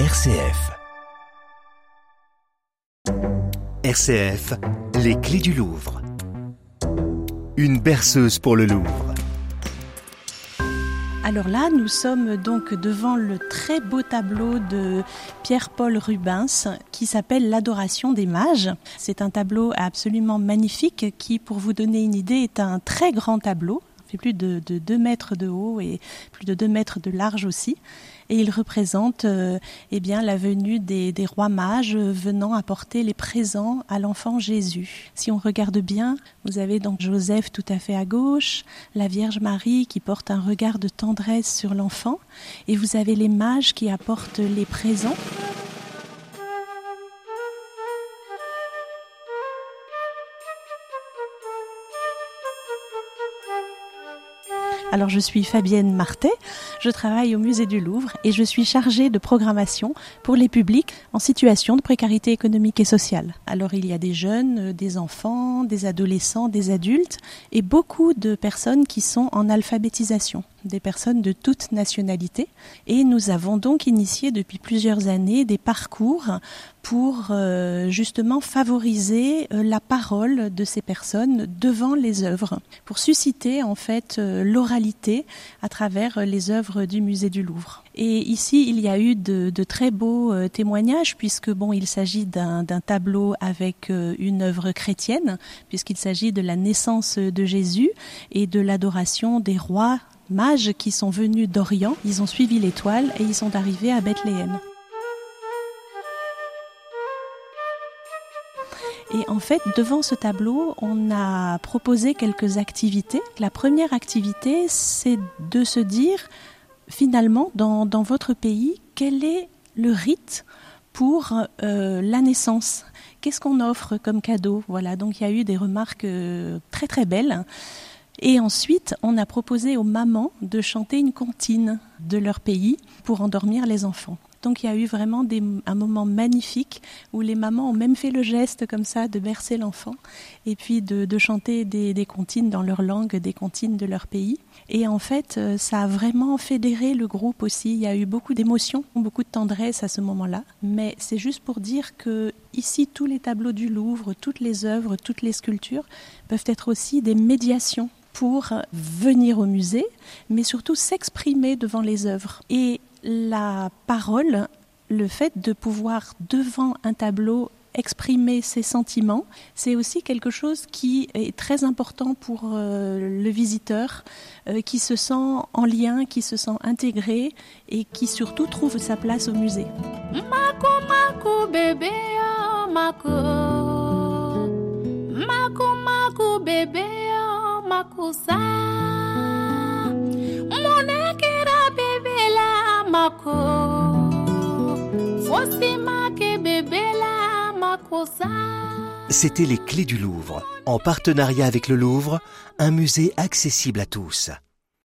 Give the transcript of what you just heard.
RCF. RCF, les clés du Louvre. Une berceuse pour le Louvre. Alors là, nous sommes donc devant le très beau tableau de Pierre-Paul Rubens qui s'appelle L'adoration des mages. C'est un tableau absolument magnifique qui, pour vous donner une idée, est un très grand tableau plus de, de 2 mètres de haut et plus de 2 mètres de large aussi. Et il représente euh, eh bien, la venue des, des rois mages venant apporter les présents à l'enfant Jésus. Si on regarde bien, vous avez donc Joseph tout à fait à gauche, la Vierge Marie qui porte un regard de tendresse sur l'enfant, et vous avez les mages qui apportent les présents. Alors je suis Fabienne Martet, je travaille au musée du Louvre et je suis chargée de programmation pour les publics en situation de précarité économique et sociale. Alors il y a des jeunes, des enfants, des adolescents, des adultes et beaucoup de personnes qui sont en alphabétisation des personnes de toute nationalité. Et nous avons donc initié depuis plusieurs années des parcours pour euh, justement favoriser euh, la parole de ces personnes devant les œuvres, pour susciter en fait euh, l'oralité à travers les œuvres du musée du Louvre. Et ici, il y a eu de, de très beaux témoignages, puisque bon, il s'agit d'un tableau avec une œuvre chrétienne, puisqu'il s'agit de la naissance de Jésus et de l'adoration des rois mages qui sont venus d'Orient. Ils ont suivi l'étoile et ils sont arrivés à Bethléem. Et en fait, devant ce tableau, on a proposé quelques activités. La première activité, c'est de se dire, finalement, dans, votre pays, quel est le rite pour euh, la naissance? Qu'est-ce qu'on offre comme cadeau? Voilà, donc il y a eu des remarques euh, très très belles. Et ensuite, on a proposé aux mamans de chanter une comptine de leur pays pour endormir les enfants. Donc il y a eu vraiment un moment magnifique où les mamans ont même fait le geste comme ça de bercer l'enfant et puis de, de chanter des, des, comptines dans leur langue, des comptines de leur pays. Et en fait, euh, ça a vraiment fédéré le groupe aussi. Il y a eu beaucoup d'émotions, beaucoup de tendresse à ce moment-là. Mais c'est juste pour dire que ici, tous les tableaux du Louvre, toutes les œuvres, toutes les sculptures peuvent être aussi des médiations pour venir au musée, mais surtout s'exprimer devant les œuvres. Et la parole, le fait de pouvoir devant un tableau exprimer ses sentiments, c'est aussi quelque chose qui est très important pour euh, le visiteur, euh, qui se sent en lien, qui se sent intégré et qui surtout trouve sa place au musée. Bébé, C'était les clés du Louvre, en partenariat avec le Louvre, un musée accessible à tous.